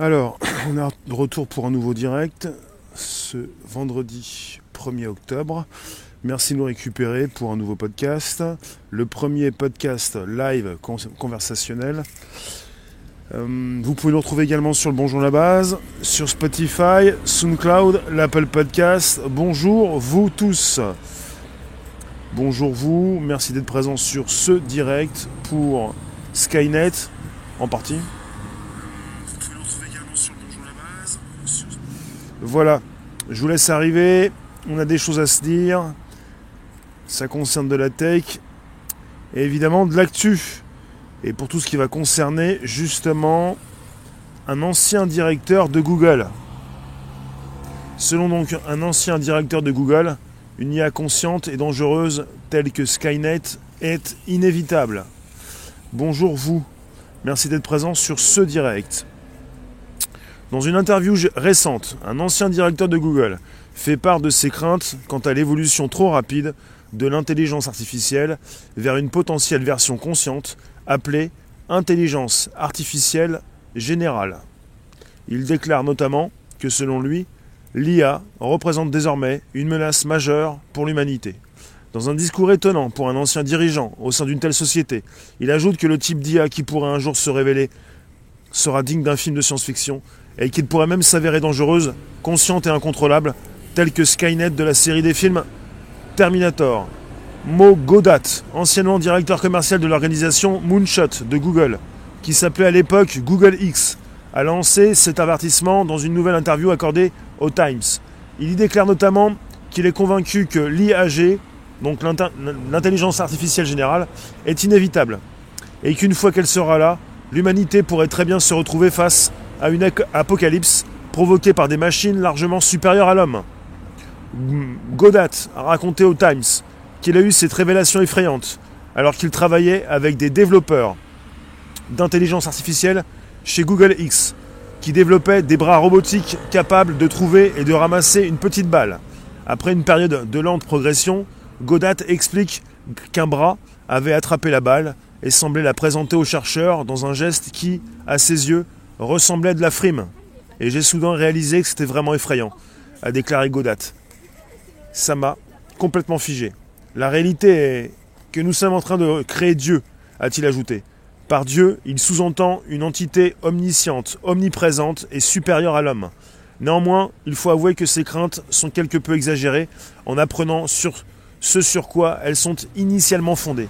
Alors, on est de retour pour un nouveau direct ce vendredi 1er octobre. Merci de nous récupérer pour un nouveau podcast. Le premier podcast live conversationnel. Euh, vous pouvez nous retrouver également sur le Bonjour la base, sur Spotify, SoundCloud, l'Apple Podcast. Bonjour vous tous. Bonjour vous, merci d'être présents sur ce direct pour Skynet en partie. Voilà, je vous laisse arriver. On a des choses à se dire. Ça concerne de la tech et évidemment de l'actu. Et pour tout ce qui va concerner justement un ancien directeur de Google. Selon donc un ancien directeur de Google, une IA consciente et dangereuse telle que Skynet est inévitable. Bonjour vous, merci d'être présent sur ce direct. Dans une interview récente, un ancien directeur de Google fait part de ses craintes quant à l'évolution trop rapide de l'intelligence artificielle vers une potentielle version consciente appelée intelligence artificielle générale. Il déclare notamment que selon lui, l'IA représente désormais une menace majeure pour l'humanité. Dans un discours étonnant pour un ancien dirigeant au sein d'une telle société, il ajoute que le type d'IA qui pourrait un jour se révéler sera digne d'un film de science-fiction et qu'il pourrait même s'avérer dangereuse, consciente et incontrôlable, telle que Skynet de la série des films Terminator. Mo Godat, anciennement directeur commercial de l'organisation Moonshot de Google, qui s'appelait à l'époque Google X, a lancé cet avertissement dans une nouvelle interview accordée au Times. Il y déclare notamment qu'il est convaincu que l'IAG, donc l'intelligence artificielle générale, est inévitable et qu'une fois qu'elle sera là, l'humanité pourrait très bien se retrouver face à une apocalypse provoquée par des machines largement supérieures à l'homme. Godat a raconté au Times qu'il a eu cette révélation effrayante alors qu'il travaillait avec des développeurs d'intelligence artificielle chez Google X qui développaient des bras robotiques capables de trouver et de ramasser une petite balle. Après une période de lente progression, Godat explique qu'un bras avait attrapé la balle et semblait la présenter aux chercheurs dans un geste qui, à ses yeux, ressemblait de la frime. Et j'ai soudain réalisé que c'était vraiment effrayant, a déclaré Godat. Ça m'a complètement figé. La réalité est que nous sommes en train de créer Dieu, a-t-il ajouté. Par Dieu, il sous-entend une entité omnisciente, omniprésente et supérieure à l'homme. Néanmoins, il faut avouer que ces craintes sont quelque peu exagérées en apprenant sur ce sur quoi elles sont initialement fondées.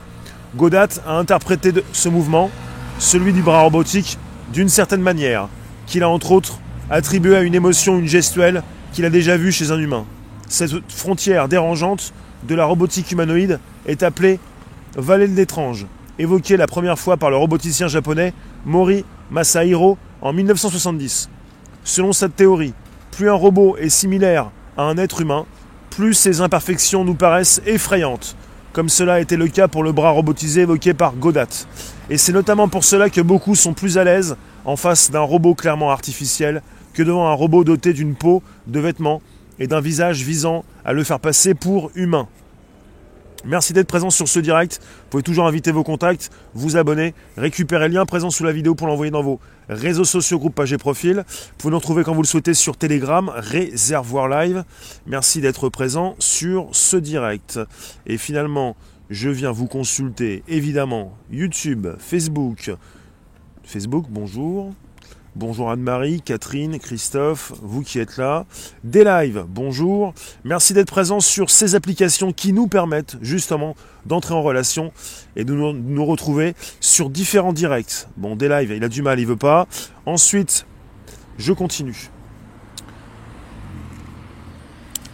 Godat a interprété ce mouvement, celui du bras robotique, d'une certaine manière, qu'il a entre autres attribué à une émotion, une gestuelle qu'il a déjà vue chez un humain. Cette frontière dérangeante de la robotique humanoïde est appelée vallée de l'étrange, évoquée la première fois par le roboticien japonais Mori Masahiro en 1970. Selon cette théorie, plus un robot est similaire à un être humain, plus ses imperfections nous paraissent effrayantes, comme cela a été le cas pour le bras robotisé évoqué par Godat. Et c'est notamment pour cela que beaucoup sont plus à l'aise en face d'un robot clairement artificiel que devant un robot doté d'une peau, de vêtements et d'un visage visant à le faire passer pour humain. Merci d'être présent sur ce direct. Vous pouvez toujours inviter vos contacts, vous abonner, récupérer le lien présent sous la vidéo pour l'envoyer dans vos réseaux sociaux, groupes, pages et profils. Vous pouvez nous retrouver quand vous le souhaitez sur Telegram, Réservoir Live. Merci d'être présent sur ce direct. Et finalement, je viens vous consulter évidemment YouTube, Facebook. Facebook, bonjour. Bonjour Anne-Marie, Catherine, Christophe, vous qui êtes là. Des lives, bonjour. Merci d'être présents sur ces applications qui nous permettent justement d'entrer en relation et de nous, retrouver sur différents directs. Bon, des lives, il a du mal, il veut pas. Ensuite, je continue.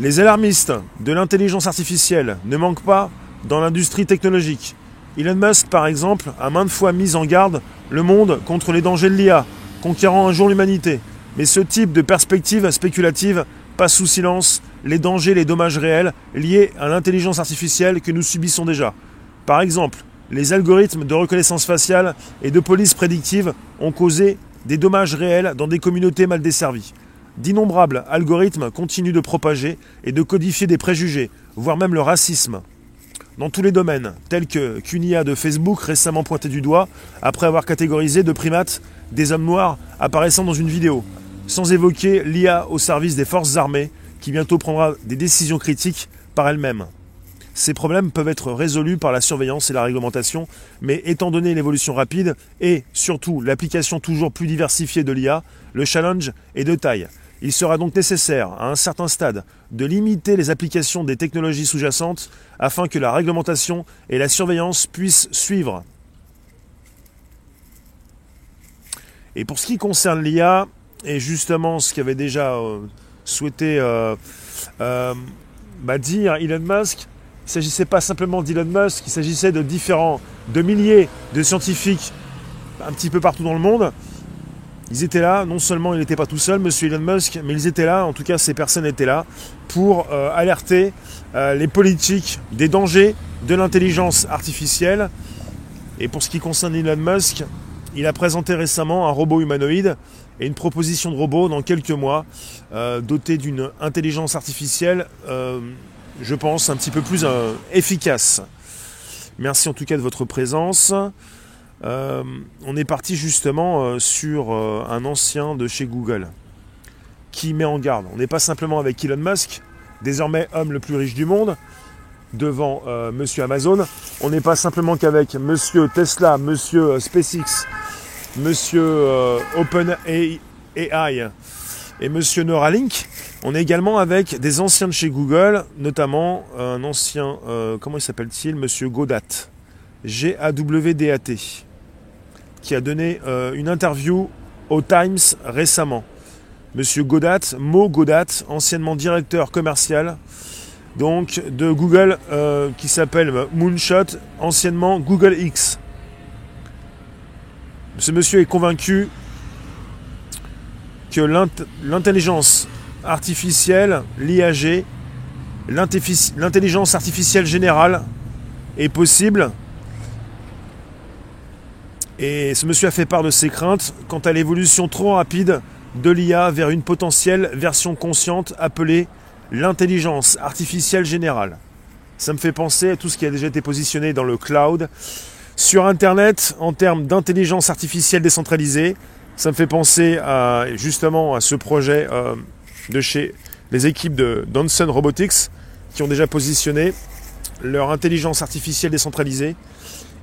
Les alarmistes de l'intelligence artificielle ne manquent pas dans l'industrie technologique. Elon Musk, par exemple, a maintes fois mis en garde le monde contre les dangers de l'IA conquérant un jour l'humanité. Mais ce type de perspective spéculative passe sous silence les dangers, les dommages réels liés à l'intelligence artificielle que nous subissons déjà. Par exemple, les algorithmes de reconnaissance faciale et de police prédictive ont causé des dommages réels dans des communautés mal desservies. D'innombrables algorithmes continuent de propager et de codifier des préjugés, voire même le racisme. dans tous les domaines, tels que qu'une de Facebook récemment pointé du doigt après avoir catégorisé de primates des hommes noirs apparaissant dans une vidéo, sans évoquer l'IA au service des forces armées qui bientôt prendra des décisions critiques par elle-même. Ces problèmes peuvent être résolus par la surveillance et la réglementation, mais étant donné l'évolution rapide et surtout l'application toujours plus diversifiée de l'IA, le challenge est de taille. Il sera donc nécessaire, à un certain stade, de limiter les applications des technologies sous-jacentes afin que la réglementation et la surveillance puissent suivre. Et pour ce qui concerne l'IA, et justement ce qu'avait déjà euh, souhaité euh, euh, bah, dire Elon Musk, il ne s'agissait pas simplement d'Elon Musk, il s'agissait de différents, de milliers de scientifiques un petit peu partout dans le monde ils étaient là, non seulement il n'était pas tout seul, monsieur Elon Musk, mais ils étaient là, en tout cas ces personnes étaient là, pour alerter les politiques des dangers de l'intelligence artificielle. Et pour ce qui concerne Elon Musk, il a présenté récemment un robot humanoïde et une proposition de robot dans quelques mois, euh, doté d'une intelligence artificielle, je pense, un petit peu plus efficace. Merci en tout cas de votre présence. Euh, on est parti justement euh, sur euh, un ancien de chez Google qui met en garde. On n'est pas simplement avec Elon Musk, désormais homme le plus riche du monde, devant Monsieur Amazon. On n'est pas simplement qu'avec Monsieur Tesla, Monsieur SpaceX, Monsieur OpenAI et Monsieur Neuralink. On est également avec des anciens de chez Google, notamment un ancien, comment il s'appelle-t-il, Monsieur Godat. G-A-W-D-A-T qui a donné euh, une interview au Times récemment. Monsieur Godat, Mo Godat, anciennement directeur commercial donc de Google euh, qui s'appelle Moonshot, anciennement Google X. Ce monsieur est convaincu que l'intelligence artificielle, l'IAG, l'intelligence artificielle générale est possible et ce monsieur a fait part de ses craintes quant à l'évolution trop rapide de l'IA vers une potentielle version consciente appelée l'intelligence artificielle générale. Ça me fait penser à tout ce qui a déjà été positionné dans le cloud. Sur Internet, en termes d'intelligence artificielle décentralisée, ça me fait penser à, justement à ce projet euh, de chez les équipes de Donson Robotics qui ont déjà positionné leur intelligence artificielle décentralisée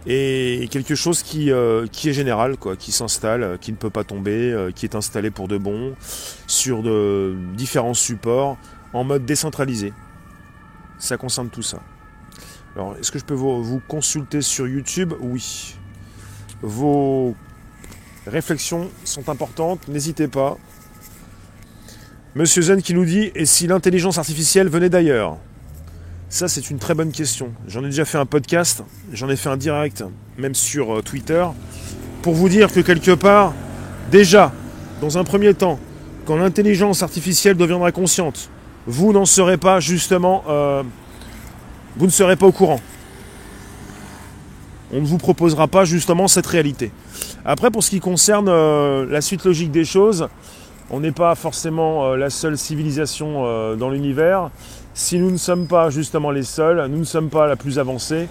et quelque chose qui, euh, est général, quoi, qui s'installe, qui ne peut pas tomber, euh, qui est installé pour de bon, sur de différents supports, en mode décentralisé. Ça concerne tout ça. Alors, est-ce que je peux vous, consulter sur YouTube? Oui. Vos réflexions sont importantes, n'hésitez pas. Monsieur Zen qui nous dit, et si l'intelligence artificielle venait d'ailleurs? Ça, c'est une très bonne question. J'en ai déjà fait un podcast, j'en ai fait un direct, même sur euh, Twitter, pour vous dire que quelque part, déjà, dans un premier temps, quand l'intelligence artificielle deviendra consciente, vous n'en serez pas justement, euh, vous ne serez pas au courant. On ne vous proposera pas justement cette réalité. Après, pour ce qui concerne euh, la suite logique des choses, on n'est pas forcément la seule civilisation dans l'univers si nous ne sommes pas justement les seuls, nous ne sommes pas la plus avancée,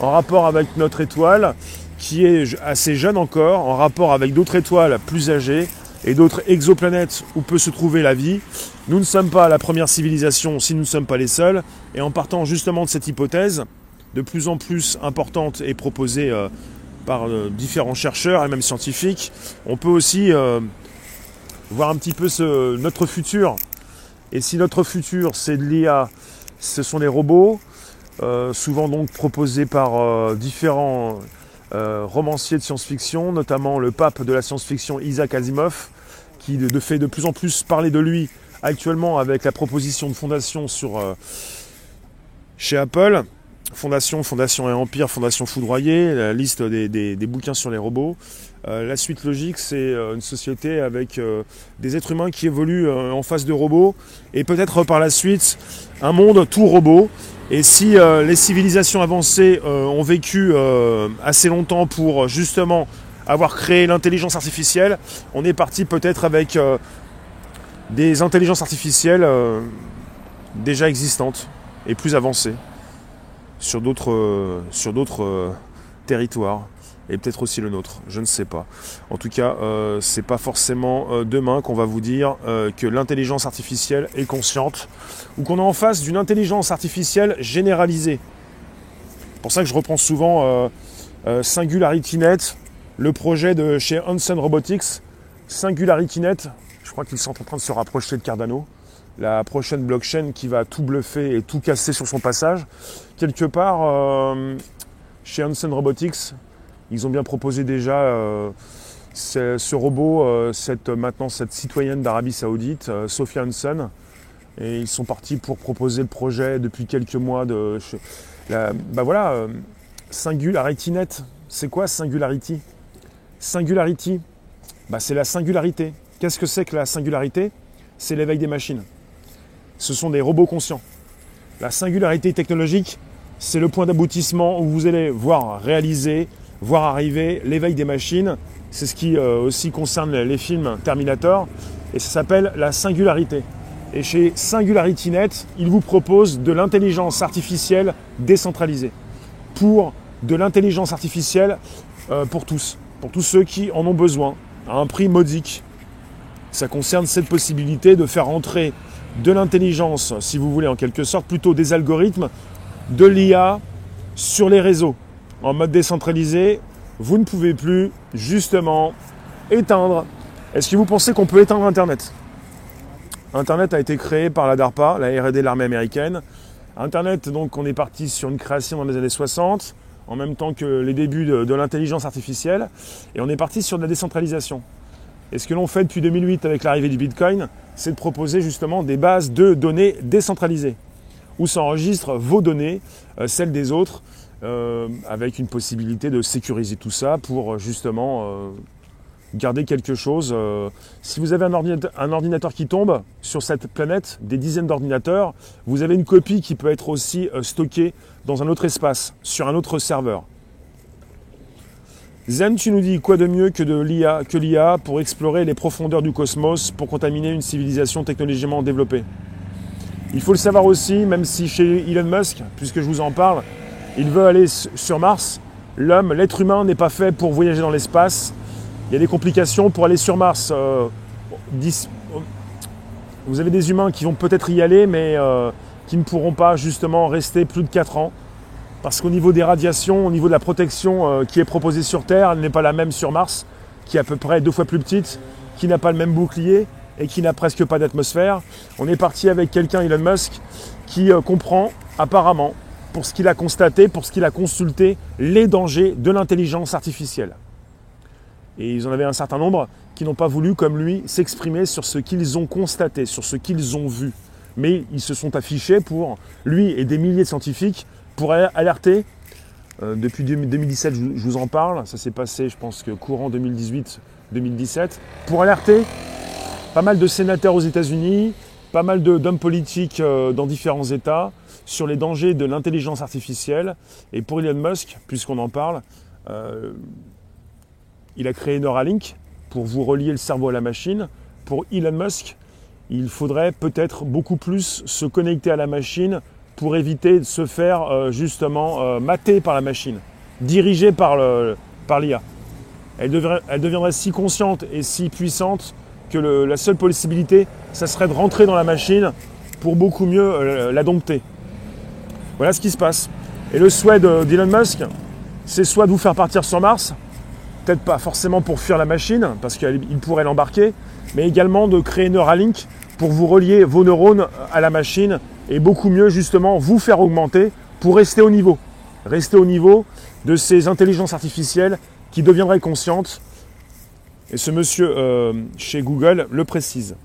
en rapport avec notre étoile, qui est assez jeune encore, en rapport avec d'autres étoiles plus âgées et d'autres exoplanètes où peut se trouver la vie, nous ne sommes pas la première civilisation si nous ne sommes pas les seuls, et en partant justement de cette hypothèse, de plus en plus importante et proposée euh, par euh, différents chercheurs et même scientifiques, on peut aussi euh, voir un petit peu notre futur. Et si notre futur c'est de l'IA, ce sont les robots, souvent donc proposés par différents romanciers de science-fiction, notamment le pape de la science-fiction Isaac Asimov, qui de, fait de plus en plus parler de lui actuellement avec la proposition de fondation sur, chez Apple. Fondation, Fondation et Empire, Fondation Foudroyée, la liste des bouquins sur les robots. Euh, la suite logique, c'est euh, une société avec euh, des êtres humains qui évoluent en face de robots et peut-être par la suite un monde tout robot. Et si les civilisations avancées ont vécu assez longtemps pour justement avoir créé l'intelligence artificielle, on est parti peut-être avec des intelligences artificielles déjà existantes et plus avancées. sur d'autres sur d'autres territoires et peut-être aussi le nôtre, je ne sais pas. En tout cas, euh, c'est pas forcément euh, demain qu'on va vous dire euh, que l'intelligence artificielle est consciente ou qu'on est en face d'une intelligence artificielle généralisée. C'est pour ça que je reprends souvent SingularityNet, le projet de chez Hanson Robotics. SingularityNet, je crois qu'ils sont en train de se rapprocher de Cardano, la prochaine blockchain qui va tout bluffer et tout casser sur son passage. Quelque part, chez Hanson Robotics, ils ont bien proposé déjà euh, ce robot, euh, cette, maintenant cette citoyenne d'Arabie Saoudite, euh, Sophia Hansen. Et ils sont partis pour proposer le projet depuis quelques mois de. Bah voilà, SingularityNet. C'est quoi Singularity? Singularity, bah c'est la singularité. Qu'est-ce que c'est que la singularité? C'est l'éveil des machines. Ce sont des robots conscients. La singularité technologique, c'est le point d'aboutissement où vous allez voir réaliser voir arriver l'éveil des machines. C'est ce qui euh, aussi concerne les films Terminator. Et ça s'appelle la singularité. Et chez SingularityNet, ils vous proposent de l'intelligence artificielle décentralisée. Pour de l'intelligence artificielle euh, pour tous. Pour tous ceux qui en ont besoin. À un prix modique. Ça concerne cette possibilité de faire entrer de l'intelligence, si vous voulez en quelque sorte, plutôt des algorithmes, de l'IA sur les réseaux en mode décentralisé, vous ne pouvez plus justement éteindre. Est-ce que vous pensez qu'on peut éteindre Internet? Internet a été créé par la DARPA, la R&D de l'armée américaine. Internet, donc, on est parti sur une création dans les années 60, en même temps que les débuts de, l'intelligence artificielle, et on est parti sur de la décentralisation. Et ce que l'on fait depuis 2008 avec l'arrivée du Bitcoin, c'est de proposer justement des bases de données décentralisées, où s'enregistrent vos données, euh, celles des autres, euh, avec une possibilité de sécuriser tout ça pour euh, justement euh, garder quelque chose. si vous avez un ordinateur, un ordinateur, qui tombe sur cette planète, des dizaines d'ordinateurs, vous avez une copie qui peut être aussi stockée dans un autre espace, sur un autre serveur. Zen, tu nous dis quoi de mieux que de l'IA, que l'IA pour explorer les profondeurs du cosmos, pour contaminer une civilisation technologiquement développée? Il faut le savoir aussi, même si chez Elon Musk, puisque je vous en parle, il veut aller sur Mars. L'homme, l'être humain n'est pas fait pour voyager dans l'espace. Il y a des complications pour aller sur Mars. Euh, vous avez des humains qui vont peut-être y aller, mais euh, qui ne pourront pas justement rester plus de 4 ans. Parce qu'au niveau des radiations, au niveau de la protection euh, qui est proposée sur Terre, elle n'est pas la même sur Mars, qui est à peu près deux fois plus petite, qui n'a pas le même bouclier et qui n'a presque pas d'atmosphère. On est parti avec quelqu'un, Elon Musk, qui comprend apparemment pour ce qu'il a constaté, pour ce qu'il a consulté, les dangers de l'intelligence artificielle. Et ils en avaient un certain nombre qui n'ont pas voulu, comme lui, s'exprimer sur ce qu'ils ont constaté, sur ce qu'ils ont vu. Mais ils se sont affichés pour, lui et des milliers de scientifiques, pour alerter, euh, depuis 2017, je, vous en parle, ça s'est passé, je pense courant 2018-2017, pour alerter pas mal de sénateurs aux États-Unis, pas mal d'hommes politiques euh, dans différents États, sur les dangers de l'intelligence artificielle. Et pour Elon Musk, puisqu'on en parle, euh, il a créé Neuralink pour vous relier le cerveau à la machine. Pour Elon Musk, il faudrait peut-être beaucoup plus se connecter à la machine pour éviter de se faire euh, justement euh, mater par la machine, dirigée par l'IA. elle, elle deviendrait si consciente et si puissante que la seule possibilité, ça serait de rentrer dans la machine pour beaucoup mieux la dompter. Voilà ce qui se passe. Et le souhait d'Elon Musk, c'est soit de vous faire partir sur Mars, peut-être pas forcément pour fuir la machine, parce qu'il pourrait l'embarquer, mais également de créer Neuralink pour vous relier vos neurones à la machine et beaucoup mieux justement vous faire augmenter pour rester au niveau. Rester au niveau de ces intelligences artificielles qui deviendraient conscientes. Et ce monsieur euh, chez Google le précise.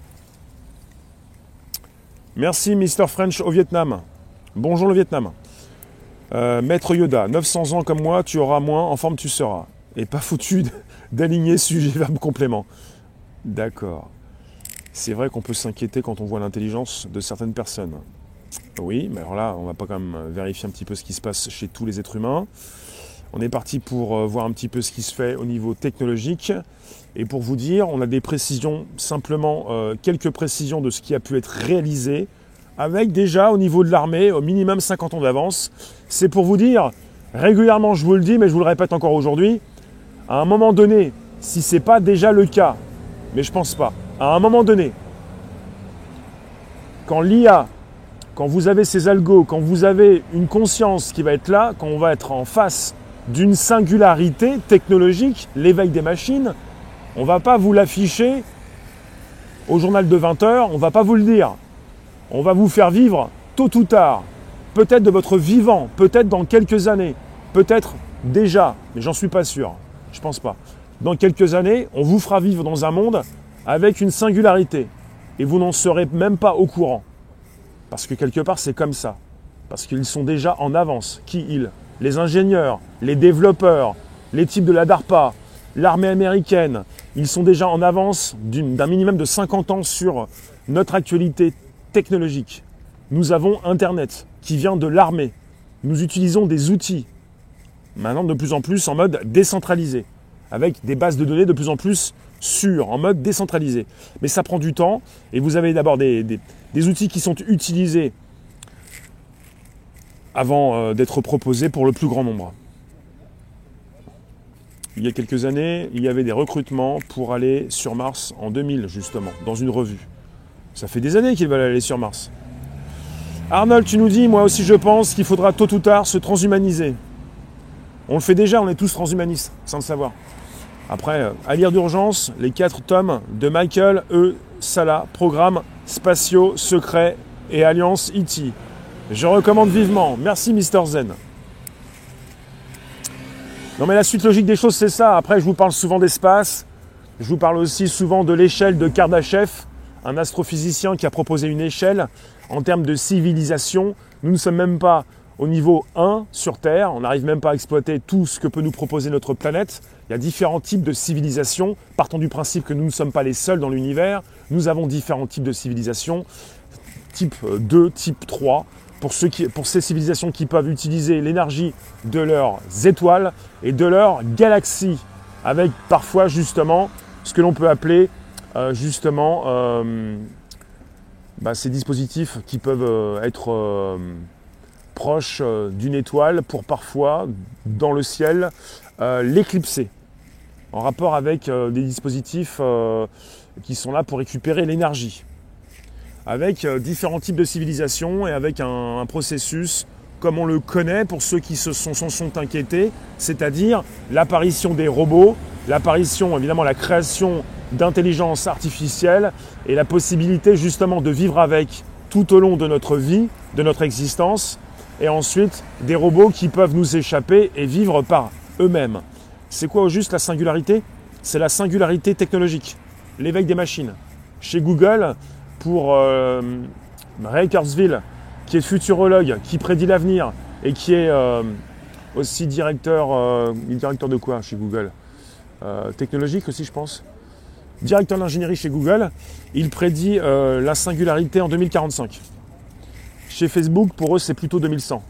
Merci Mr. French au Vietnam. Bonjour le Vietnam. Euh, Maître Yoda, 900 ans comme moi, tu auras moins, en forme tu seras. Et pas foutu d'aligner sujet, verbe, complément. D'accord. C'est vrai qu'on peut s'inquiéter quand on voit l'intelligence de certaines personnes. Oui, mais alors là, on va pas quand même vérifier un petit peu ce qui se passe chez tous les êtres humains. On est parti pour euh, voir un petit peu ce qui se fait au niveau technologique. Et pour vous dire, on a des précisions, simplement euh, quelques précisions de ce qui a pu être réalisé avec déjà au niveau de l'armée au minimum 50 ans d'avance. C'est pour vous dire, régulièrement je vous le dis, mais je vous le répète encore aujourd'hui, à un moment donné, si ce n'est pas déjà le cas, mais je pense pas, à un moment donné, quand l'IA, quand vous avez ces algos, quand vous avez une conscience qui va être là, quand on va être en face d'une singularité technologique, l'éveil des machines, on ne va pas vous l'afficher au journal de 20 heures, on ne va pas vous le dire. On va vous faire vivre tôt ou tard, peut-être de votre vivant, peut-être dans quelques années, peut-être déjà, mais j'en suis pas sûr, je pense pas. Dans quelques années, on vous fera vivre dans un monde avec une singularité et vous n'en serez même pas au courant. Parce que quelque part, c'est comme ça. Parce qu'ils sont déjà en avance. Qui ils Les ingénieurs, les développeurs, les types de la DARPA, l'armée américaine, ils sont déjà en avance d'un minimum de 50 ans sur notre actualité technologique. Nous avons Internet qui vient de l'armée. Nous utilisons des outils, maintenant de plus en plus en mode décentralisé, avec des bases de données de plus en plus sûres, en mode décentralisé. Mais ça prend du temps, et vous avez d'abord des, des, outils qui sont utilisés avant euh, d'être proposés pour le plus grand nombre. Il y a quelques années, il y avait des recrutements pour aller sur Mars en 2000, justement, dans une revue. Ça fait des années qu'ils veulent aller sur Mars. Arnold, tu nous dis, moi aussi je pense qu'il faudra tôt ou tard se transhumaniser. On le fait déjà, on est tous transhumanistes, sans le savoir. Après, euh, à lire d'urgence, les quatre tomes de Michael E. Sala, programme spatiaux, secrets et alliance E.T. Je recommande vivement. Merci Mister Zen. Non mais la suite logique des choses, c'est ça. Après, je vous parle souvent d'espace. Je vous parle aussi souvent de l'échelle de Kardashev, un astrophysicien qui a proposé une échelle en termes de civilisation. Nous ne sommes même pas au niveau 1 sur Terre. On n'arrive même pas à exploiter tout ce que peut nous proposer notre planète. Il y a différents types de civilisations. Partons du principe que nous ne sommes pas les seuls dans l'univers. Nous avons différents types de civilisations. Type 2, type 3 pour, ces civilisations qui peuvent utiliser l'énergie de leurs étoiles et de leurs galaxies, avec parfois justement ce que l'on peut appeler euh, justement euh, bah, ces dispositifs qui peuvent euh, être proches d'une étoile pour parfois dans le ciel l'éclipser. En rapport avec des dispositifs qui sont là pour récupérer l'énergie avec euh, différents types de civilisations et avec un, processus comme on le connaît pour ceux qui se sont, sont inquiétés, c'est-à-dire l'apparition des robots, l'apparition, évidemment, la création d'intelligence artificielle et la possibilité justement de vivre avec tout au long de notre vie, de notre existence, et ensuite des robots qui peuvent nous échapper et vivre par eux-mêmes. C'est quoi au juste la singularité? C'est la singularité technologique, l'éveil des machines. Chez Google, pour euh, Ray Kurzweil, qui est futurologue, qui prédit l'avenir et qui est euh, aussi directeur, euh, directeur de quoi chez Google? Technologique aussi, je pense. Directeur d'ingénierie chez Google, il prédit la singularité en 2045. Chez Facebook, pour eux, c'est plutôt 2100.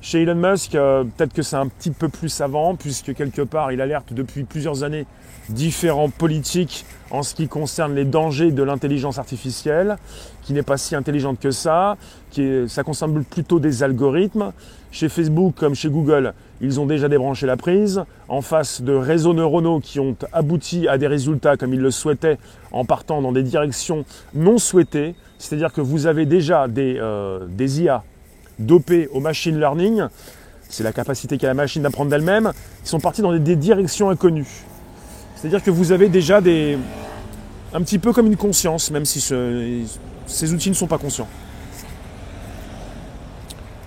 Chez Elon Musk, peut-être que c'est un petit peu plus avant, puisque quelque part, il alerte depuis plusieurs années différents politiques en ce qui concerne les dangers de l'intelligence artificielle, qui n'est pas si intelligente que ça, qui ça concerne plutôt des algorithmes. Chez Facebook comme chez Google, ils ont déjà débranché la prise, en face de réseaux neuronaux qui ont abouti à des résultats comme ils le souhaitaient en partant dans des directions non souhaitées, c'est-à-dire que vous avez déjà des, euh, des IA dopés au machine learning, c'est la capacité qu'a la machine d'apprendre d'elle-même, ils sont partis dans des directions inconnues. C'est-à-dire que vous avez déjà des. un petit peu comme une conscience, même si ces outils ne sont pas conscients.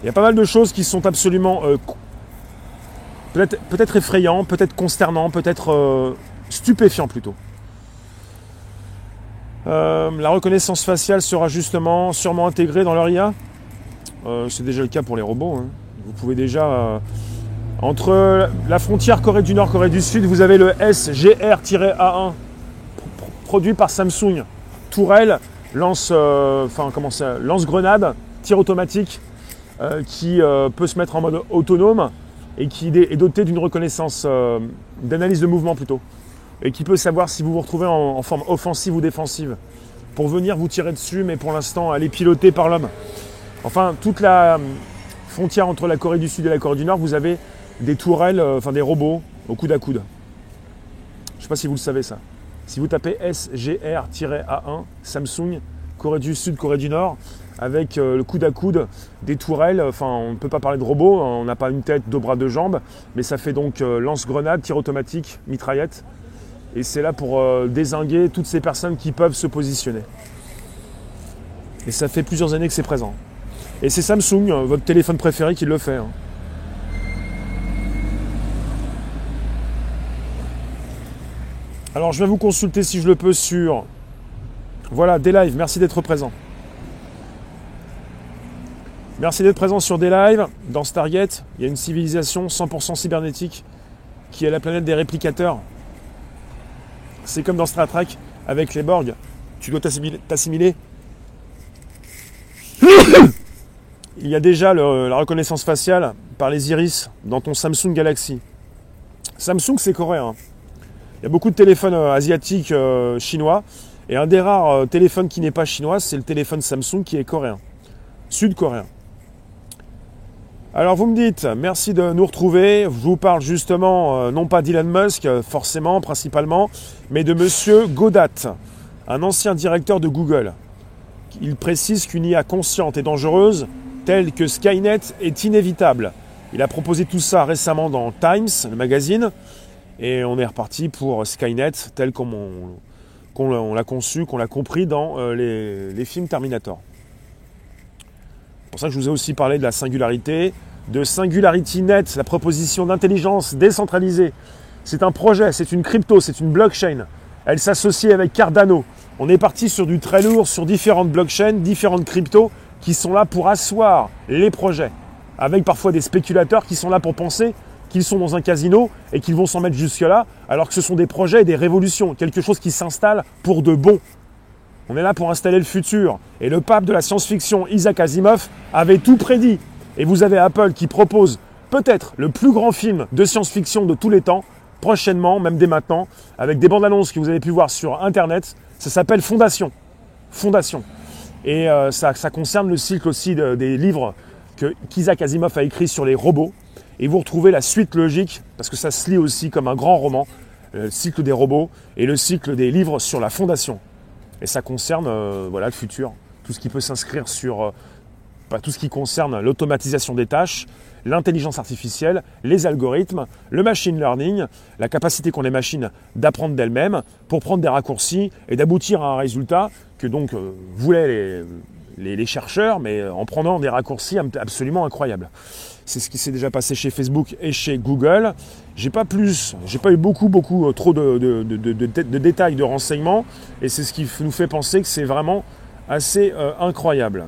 Il y a pas mal de choses qui sont absolument euh, peut-être peut effrayants, peut-être consternants, peut-être euh, stupéfiants plutôt. Euh, la reconnaissance faciale sera justement sûrement intégrée dans leur IA. C'est déjà le cas pour les robots. Hein. Vous pouvez déjà entre la frontière Corée du Nord, Corée du Sud, vous avez le SGR-A1 produit par Samsung. Tourelle, lance, euh, enfin, comment lance grenade, tir automatique euh, qui euh, peut se mettre en mode autonome et qui est doté d'une reconnaissance d'analyse de mouvement plutôt et qui peut savoir si vous vous retrouvez en, forme offensive ou défensive pour venir vous tirer dessus, mais pour l'instant elle est pilotée par l'homme. Enfin, toute la hum, frontière entre la Corée du Sud et la Corée du Nord, vous avez des tourelles, euh, enfin des robots au coude à coude. Je ne sais pas si vous le savez ça. Si vous tapez SGR-A1, Samsung, Corée du Sud, Corée du Nord, avec euh, le coude à coude des tourelles, enfin on ne peut pas parler de robots, on n'a pas une tête, deux bras, deux jambes, mais ça fait donc euh, lance-grenade, tir automatique, mitraillette. Et c'est là pour désinguer toutes ces personnes qui peuvent se positionner. Et ça fait plusieurs années que c'est présent. Et c'est Samsung, euh, votre téléphone préféré, qui le fait. Hein. Alors je vais vous consulter si je le peux sur... Voilà, des lives, merci d'être présent. Merci d'être présent sur des lives. Dans Stargate, il y a une civilisation 100% cybernétique qui est la planète des réplicateurs. C'est comme dans Star Trek avec les Borg. Tu dois t'assimiler il y a déjà la reconnaissance faciale par les iris dans ton Samsung Galaxy. Samsung, c'est coréen. Il y a beaucoup de téléphones euh, asiatiques euh, chinois. Et un des rares euh, téléphones qui n'est pas chinois, c'est le téléphone Samsung qui est coréen. Sud-coréen. Alors vous me dites, merci de nous retrouver. Je vous parle justement, non pas d'Elon Musk, forcément, principalement, mais de Monsieur Godat, un ancien directeur de Google. Il précise qu'une IA consciente et dangereuse telle que Skynet est inévitable. Il a proposé tout ça récemment dans Times, le magazine, et on est reparti pour Skynet tel qu'on l'a conçu, qu'on l'a compris dans euh, les, films Terminator. C'est pour ça que je vous ai aussi parlé de la singularité, de Singularity Net, la proposition d'intelligence décentralisée. C'est un projet, c'est une crypto, c'est une blockchain. Elle s'associe avec Cardano. On est parti sur du très lourd, sur différentes blockchains, différentes cryptos qui sont là pour asseoir les projets, avec parfois des spéculateurs qui sont là pour penser qu'ils sont dans un casino et qu'ils vont s'en mettre jusque-là, alors que ce sont des projets et des révolutions, quelque chose qui s'installe pour de bon. On est là pour installer le futur. Et le pape de la science-fiction, Isaac Asimov, avait tout prédit. Et vous avez Apple qui propose peut-être le plus grand film de science-fiction de tous les temps, prochainement, même dès maintenant, avec des bandes annonces que vous avez pu voir sur Internet. Ça s'appelle Fondation. Fondation. Et euh, ça, concerne le cycle aussi des livres que qu'Isaac Asimov a écrit sur les robots. Et vous retrouvez la suite logique, parce que ça se lit aussi comme un grand roman, euh, le cycle des robots et le cycle des livres sur la fondation. Et ça concerne euh, voilà, le futur, tout ce qui peut s'inscrire sur tout ce qui concerne l'automatisation des tâches, l'intelligence artificielle, les algorithmes, le machine learning, la capacité qu'ont les machines d'apprendre d'elles-mêmes pour prendre des raccourcis et d'aboutir à un résultat que donc euh, voulaient les, chercheurs, mais en prenant des raccourcis absolument incroyables. C'est ce qui s'est déjà passé chez Facebook et chez Google. J'ai pas plus, j'ai pas eu beaucoup, beaucoup euh, trop de, détails, de renseignements, et c'est ce qui nous fait penser que c'est vraiment assez euh, incroyable.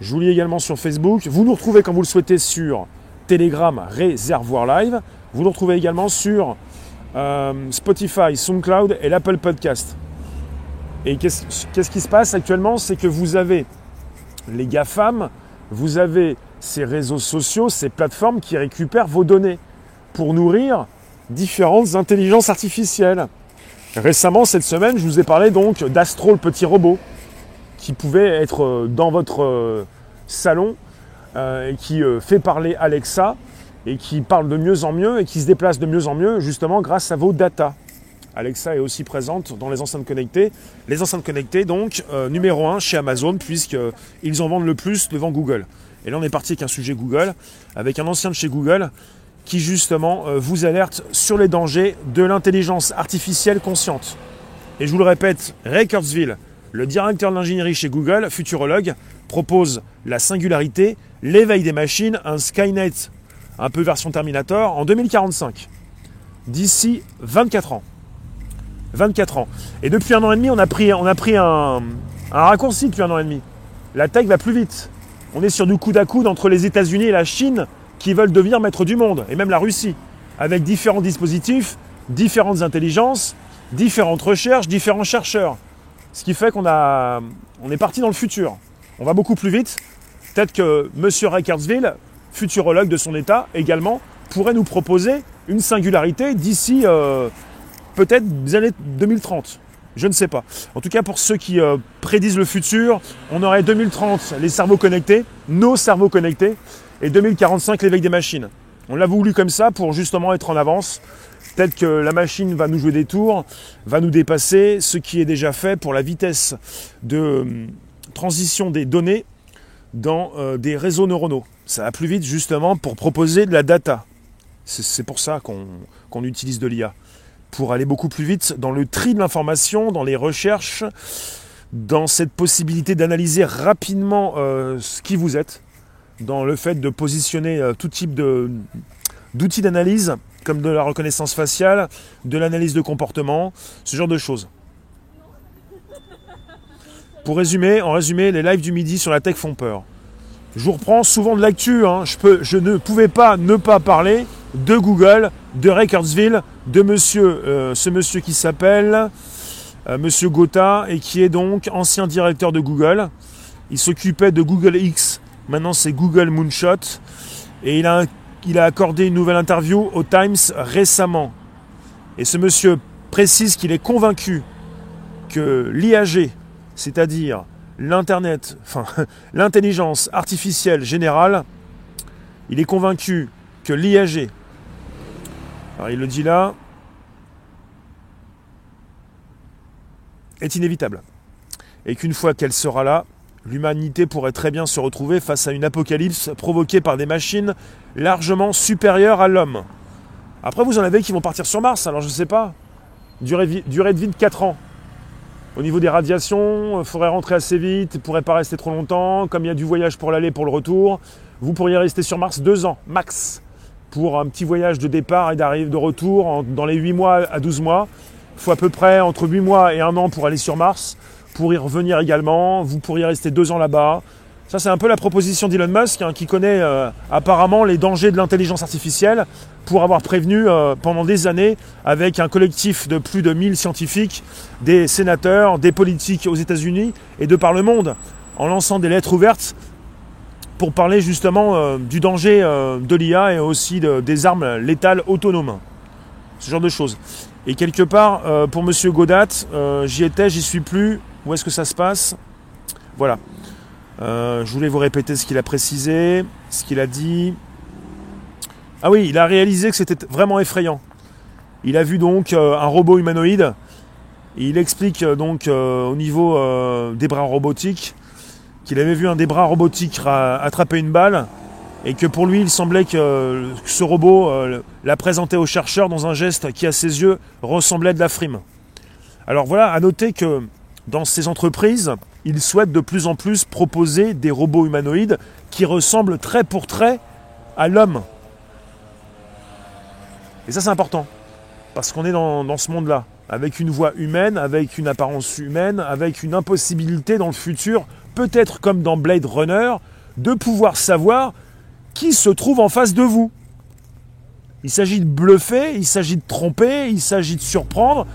Je vous lis également sur Facebook. Vous nous retrouvez quand vous le souhaitez sur Telegram Réservoir Live. Vous nous retrouvez également sur euh, Spotify, SoundCloud et l'Apple Podcast. Et qu'est-ce qui se passe actuellement? C'est que vous avez les GAFAM, vous avez ces réseaux sociaux, ces plateformes qui récupèrent vos données pour nourrir différentes intelligences artificielles. Récemment, cette semaine, je vous ai parlé donc d'Astro, le petit robot, qui pouvait être euh, dans votre euh, salon euh, et qui fait parler Alexa et qui parle de mieux en mieux et qui se déplace de mieux en mieux justement grâce à vos data. Alexa est aussi présente dans les enceintes connectées. Les enceintes connectées, donc, numéro 1 chez Amazon, puisqu'ils en vendent le plus devant Google. Et là, on est parti avec un sujet Google, avec un ancien de chez Google, qui justement vous alerte sur les dangers de l'intelligence artificielle consciente. Et je vous le répète, Ray Kurzweil, le directeur de l'ingénierie chez Google, futurologue, propose la singularité, l'éveil des machines, un Skynet un peu version Terminator en 2045. D'ici 24 ans. 24 ans. Et depuis un an et demi, on a pris, on a pris un, raccourci depuis un an et demi. La tech va plus vite. On est sur du coup à coude entre les États-Unis et la Chine qui veulent devenir maître du monde, et même la Russie, avec différents dispositifs, différentes intelligences, différentes recherches, différents chercheurs. Ce qui fait qu'on a, on est parti dans le futur. On va beaucoup plus vite. Peut-être que M. Rickardsville, futurologue de son État également, pourrait nous proposer une singularité d'ici euh, peut-être des années 2030. Je ne sais pas. En tout cas, pour ceux qui euh, prédisent le futur, on aurait 2030 les cerveaux connectés, nos cerveaux connectés, et 2045 l'éveil des machines. On l'a voulu comme ça pour justement être en avance. Peut-être que la machine va nous jouer des tours, va nous dépasser, ce qui est déjà fait pour la vitesse de euh, transition des données dans euh, des réseaux neuronaux. Ça va plus vite justement pour proposer de la data. C'est pour ça qu'on utilise de l'IA. Pour aller beaucoup plus vite dans le tri de l'information, dans les recherches, dans cette possibilité d'analyser rapidement euh, ce qui vous êtes, dans le fait de positionner euh, tout type d'outils d'analyse, comme de la reconnaissance faciale, de l'analyse de comportement, ce genre de choses. Pour résumer, en résumé, les lives du midi sur la tech font peur. Je vous reprends souvent de l'actu, hein. je, ne pouvais pas ne pas parler de Google, de Recordsville, de monsieur, euh, ce monsieur qui s'appelle euh, Monsieur Gotha et qui est donc ancien directeur de Google. Il s'occupait de Google X, maintenant c'est Google Moonshot. Et il a, il a accordé une nouvelle interview au Times récemment. Et ce monsieur précise qu'il est convaincu que l'IAG, c'est-à-dire l'Internet, enfin l'intelligence artificielle générale, il est convaincu que l'IAG, alors il le dit là, est inévitable. Et qu'une fois qu'elle sera là, l'humanité pourrait très bien se retrouver face à une apocalypse provoquée par des machines largement supérieures à l'homme. Après, vous en avez qui vont partir sur Mars, alors je ne sais pas. Durée, durée de vie de 4 ans. Au niveau des radiations, il euh, faudrait rentrer assez vite, il ne pourrait pas rester trop longtemps. Comme il y a du voyage pour l'aller, pour le retour, vous pourriez rester sur Mars 2 ans, max pour un petit voyage de départ et d'arrivée de retour dans les 8 mois à 12 mois. Il faut à peu près entre 8 mois et 1 an pour aller sur Mars, pour y revenir également. Vous pourriez rester 2 ans là-bas. Ça, c'est un peu la proposition d'Elon Musk, hein, qui connaît euh, apparemment les dangers de l'intelligence artificielle, pour avoir prévenu euh, pendant des années, avec un collectif de plus de 1000 scientifiques, des sénateurs, des politiques aux États-Unis et de par le monde, en lançant des lettres ouvertes pour parler justement euh, du danger de l'IA et aussi des armes létales autonomes. Ce genre de choses. Et quelque part, pour Monsieur Godat, j'y étais, j'y suis plus. Où est-ce que ça se passe? Voilà. Je voulais vous répéter ce qu'il a précisé, ce qu'il a dit. Ah oui, il a réalisé que c'était vraiment effrayant. Il a vu donc un robot humanoïde. il explique donc au niveau des bras robotiques qu'il avait vu un des bras robotiques attraper une balle et que pour lui il semblait que ce robot euh, l'a présenté aux chercheurs dans un geste qui à ses yeux ressemblait de la frime. Alors voilà, à noter que dans ces entreprises, ils souhaitent de plus en plus proposer des robots humanoïdes qui ressemblent trait pour trait à l'homme. Et ça c'est important, parce qu'on est dans, dans ce monde-là, avec une voix humaine, avec une apparence humaine, avec une impossibilité dans le futur peut-être comme dans Blade Runner, de pouvoir savoir qui se trouve en face de vous. Il s'agit de bluffer, il s'agit de tromper, il s'agit de surprendre.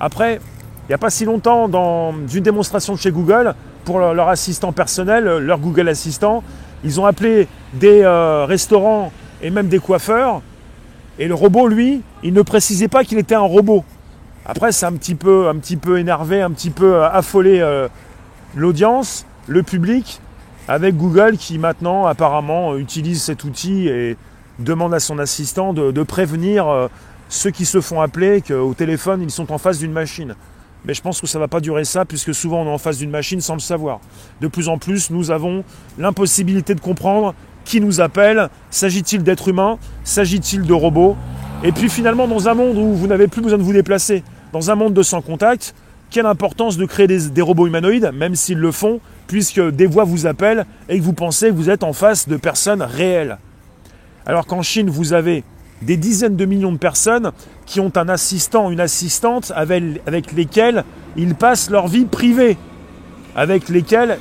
Après, il n'y a pas si longtemps, dans une démonstration de chez Google, pour leur assistant personnel, leur Google Assistant, ils ont appelé des euh, restaurants et même des coiffeurs. Et le robot, lui, il ne précisait pas qu'il était un robot. Après, c'est un petit peu, un petit peu énervé, un petit peu euh, affolé euh, l'audience, le public, avec Google qui maintenant apparemment utilise cet outil et demande à son assistant de, prévenir euh, ceux qui se font appeler qu'au téléphone ils sont en face d'une machine. Mais je pense que ça ne va pas durer ça, puisque souvent on est en face d'une machine sans le savoir. De plus en plus, nous avons l'impossibilité de comprendre qui nous appelle, s'agit-il d'êtres humains, s'agit-il de robots? Et puis finalement, dans un monde où vous n'avez plus besoin de vous déplacer, dans un monde de sans contact, quelle importance de créer des, robots humanoïdes, même s'ils le font, puisque des voix vous appellent et que vous pensez que vous êtes en face de personnes réelles? Alors qu'en Chine, vous avez des dizaines de millions de personnes qui ont un assistant, une assistante avec, avec lesquelles ils passent leur vie privée, avec lesquelles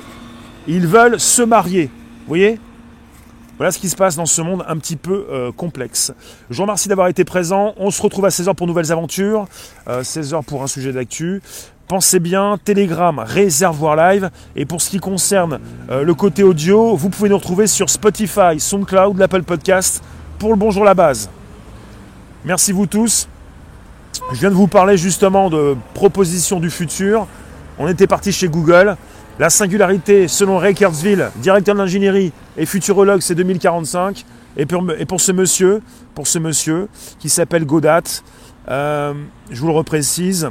ils veulent se marier. Vous voyez? Voilà ce qui se passe dans ce monde un petit peu euh, complexe. Je vous remercie d'avoir été présent. On se retrouve à 16h pour nouvelles aventures. 16h euh, pour un sujet d'actu. Pensez bien, Telegram, Réservoir Live. Et pour ce qui concerne euh, le côté audio, vous pouvez nous retrouver sur Spotify, SoundCloud, l'Apple Podcast pour le Bonjour la base. Merci vous tous. Je viens de vous parler justement de propositions du futur. On était parti chez Google. La singularité, selon Ray Kurzweil, directeur d'ingénierie et futurologue, c'est 2045. Et pour, ce monsieur qui s'appelle Godat, euh, je vous le reprécise,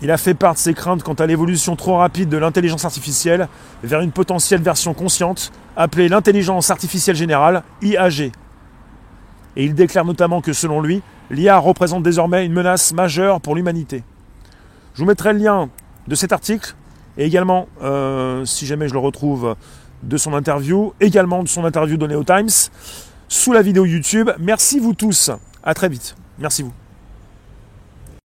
il a fait part de ses craintes quant à l'évolution trop rapide de l'intelligence artificielle vers une potentielle version consciente appelée l'intelligence artificielle générale, IAG. Et il déclare notamment que selon lui, l'IA représente désormais une menace majeure pour l'humanité. Je vous mettrai le lien de cet article et également, euh, si jamais je le retrouve, de son interview, également de son interview donnée au Times, sous la vidéo YouTube. Merci vous tous. À très vite. Merci vous.